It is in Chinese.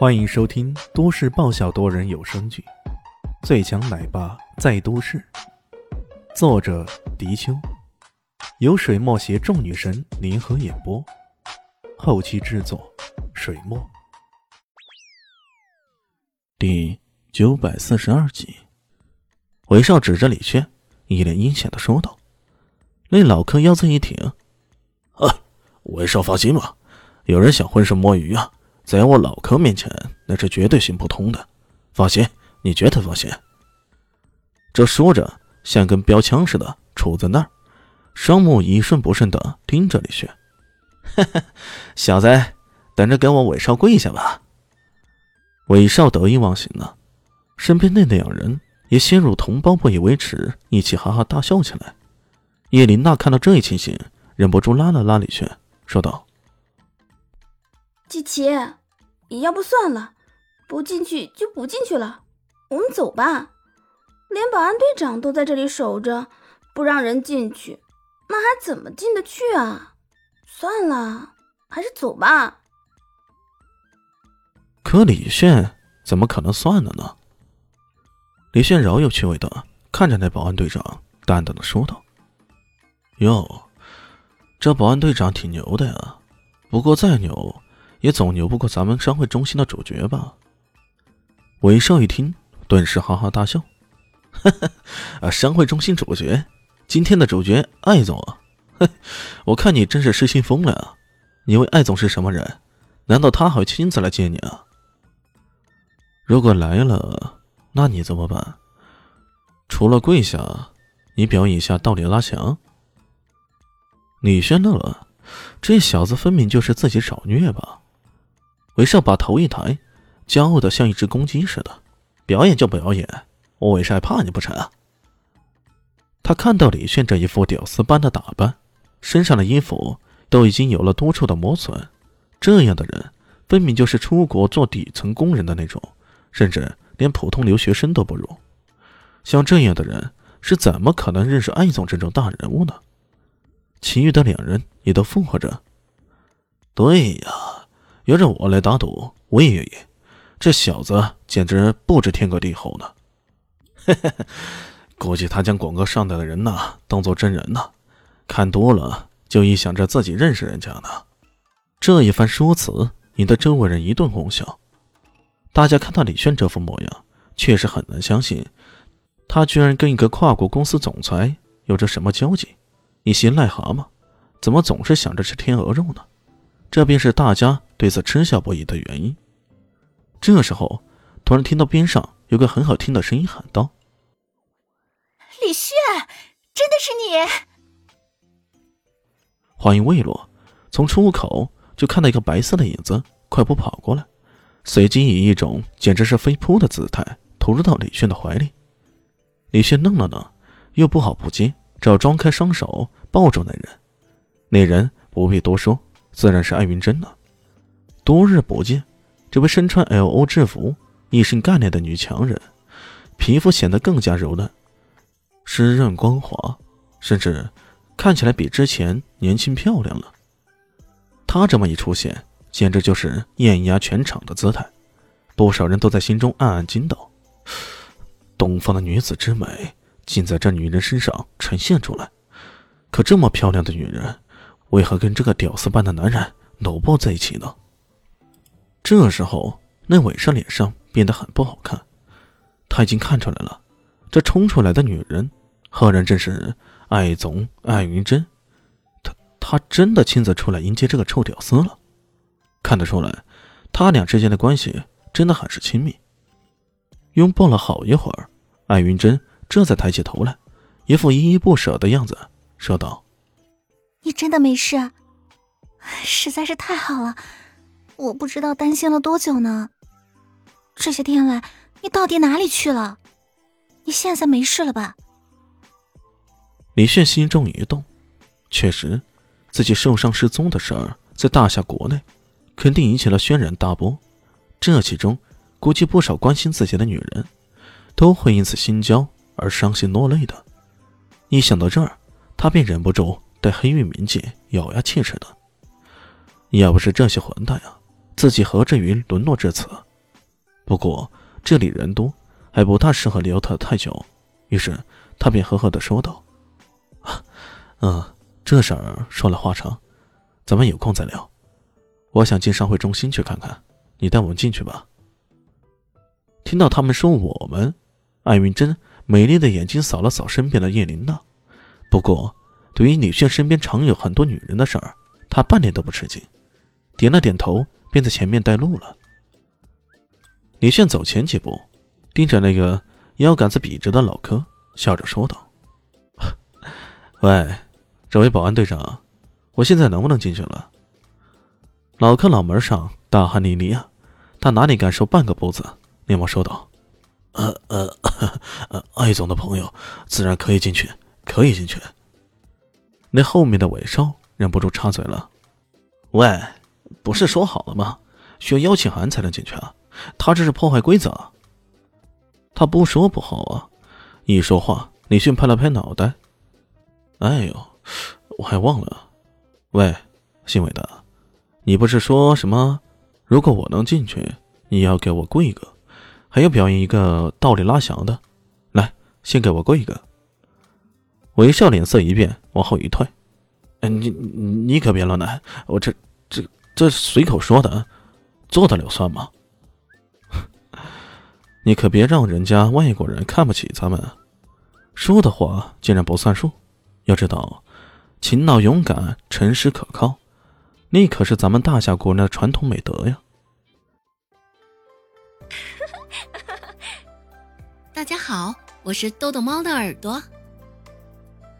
欢迎收听都市爆笑多人有声剧《最强奶爸在都市》，作者：迪秋，由水墨携众女神联合演播，后期制作：水墨。第九百四十二集，韦少指着李轩，一脸阴险的说道：“那老柯腰子一挺，啊，韦少放心吧，有人想浑水摸鱼啊！”在我老柯面前，那是绝对行不通的。放心，你绝对放心。这说着，像根标枪似的杵在那儿，双目一瞬不瞬的盯着李轩。小子，等着给我韦少跪下吧！韦少得意忘形了，身边那两人也陷入同胞不以为耻，一起哈哈大笑起来。叶琳娜看到这一情形，忍不住拉了拉李轩，说道：“季琪。”要不算了，不进去就不进去了，我们走吧。连保安队长都在这里守着，不让人进去，那还怎么进得去啊？算了，还是走吧。可李炫怎么可能算了呢？李炫饶有趣味的看着那保安队长，淡淡的说道：“哟，这保安队长挺牛的呀，不过再牛。”也总牛不过咱们商会中心的主角吧？韦少一听，顿时哈哈大笑：“哈哈，啊，商会中心主角，今天的主角艾总，嘿，我看你真是失心疯了啊！你问艾总是什么人？难道他还亲自来接你啊？如果来了，那你怎么办？除了跪下，你表演一下倒立拉墙？”李轩乐了，这小子分明就是自己找虐吧？韦少把头一抬，骄傲的像一只公鸡似的，表演就表演，我韦少还怕你不成？他看到李炫这一副屌丝般的打扮，身上的衣服都已经有了多处的磨损，这样的人分明就是出国做底层工人的那种，甚至连普通留学生都不如。像这样的人是怎么可能认识艾总这种大人物呢？其余的两人也都附和着：“对呀。”由着我来打赌，我也愿意。这小子简直不知天高地厚呢。嘿嘿嘿，估计他将广告上的人呐当做真人呢，看多了就臆想着自己认识人家呢。这一番说辞引得周围人一顿哄笑。大家看到李炫这副模样，确实很难相信，他居然跟一个跨国公司总裁有着什么交集。一些癞蛤蟆，怎么总是想着吃天鹅肉呢？这便是大家对此嗤笑不已的原因。这时候，突然听到边上有个很好听的声音喊道：“李炫，真的是你！”话音未落，从出入口就看到一个白色的影子快步跑过来，随即以一种简直是飞扑的姿态投入到李炫的怀里。李炫愣了愣，又不好不接，只好张开双手抱住那人。那人不必多说。自然是艾云珍了。多日不见，这位身穿 L.O 制服、一身干练的女强人，皮肤显得更加柔嫩、湿润光滑，甚至看起来比之前年轻漂亮了。她这么一出现，简直就是艳压全场的姿态。不少人都在心中暗暗惊道：“东方的女子之美，竟在这女人身上呈现出来。可这么漂亮的女人……”为何跟这个屌丝般的男人搂抱在一起呢？这时候，那伟少脸上变得很不好看。他已经看出来了，这冲出来的女人，赫然正是艾总艾云珍。他他真的亲自出来迎接这个臭屌丝了。看得出来，他俩之间的关系真的很是亲密。拥抱了好一会儿，艾云珍这才抬起头来，一副依依不舍的样子，说道。你真的没事，实在是太好了。我不知道担心了多久呢。这些天来，你到底哪里去了？你现在没事了吧？李炫心中一动，确实，自己受伤失踪的事儿在大夏国内，肯定引起了轩然大波。这其中，估计不少关心自己的女人，都会因此心焦而伤心落泪的。一想到这儿，他便忍不住。对黑玉冥界咬牙切齿的，要不是这些混蛋呀，自己何至于沦落至此？不过这里人多，还不大适合留他太久，于是他便呵呵的说道：“嗯，这事儿说来话长，咱们有空再聊。我想进商会中心去看看，你带我们进去吧。”听到他们说我们，艾云珍美丽的眼睛扫了扫身边的叶琳娜。不过，对于李炫身边常有很多女人的事儿，他半点都不吃惊，点了点头，便在前面带路了。李炫走前几步，盯着那个腰杆子笔直的老柯，笑着说道：“喂，这位保安队长，我现在能不能进去了？”老柯脑门上大汗淋漓啊，他哪里敢收半个步子，连忙说道：“呃呃，艾总的朋友自然可以进去，可以进去。”那后面的韦少忍不住插嘴了：“喂，不是说好了吗？需要邀请函才能进去啊！”他这是破坏规则。他不说不好啊，一说话，李迅拍了拍脑袋。哎呦，我还忘了。喂，姓韦的，你不是说什么？如果我能进去，你要给我跪一个，还要表演一个倒立拉翔的。来，先给我跪一个。韦笑脸色一变，往后一退。嗯，你你可别乱来，我这这这随口说的，做得了算吗？你可别让人家外国人看不起咱们，说的话竟然不算数。要知道，勤劳、勇敢、诚实、可靠，那可是咱们大夏国人的传统美德呀。大家好，我是豆豆猫的耳朵。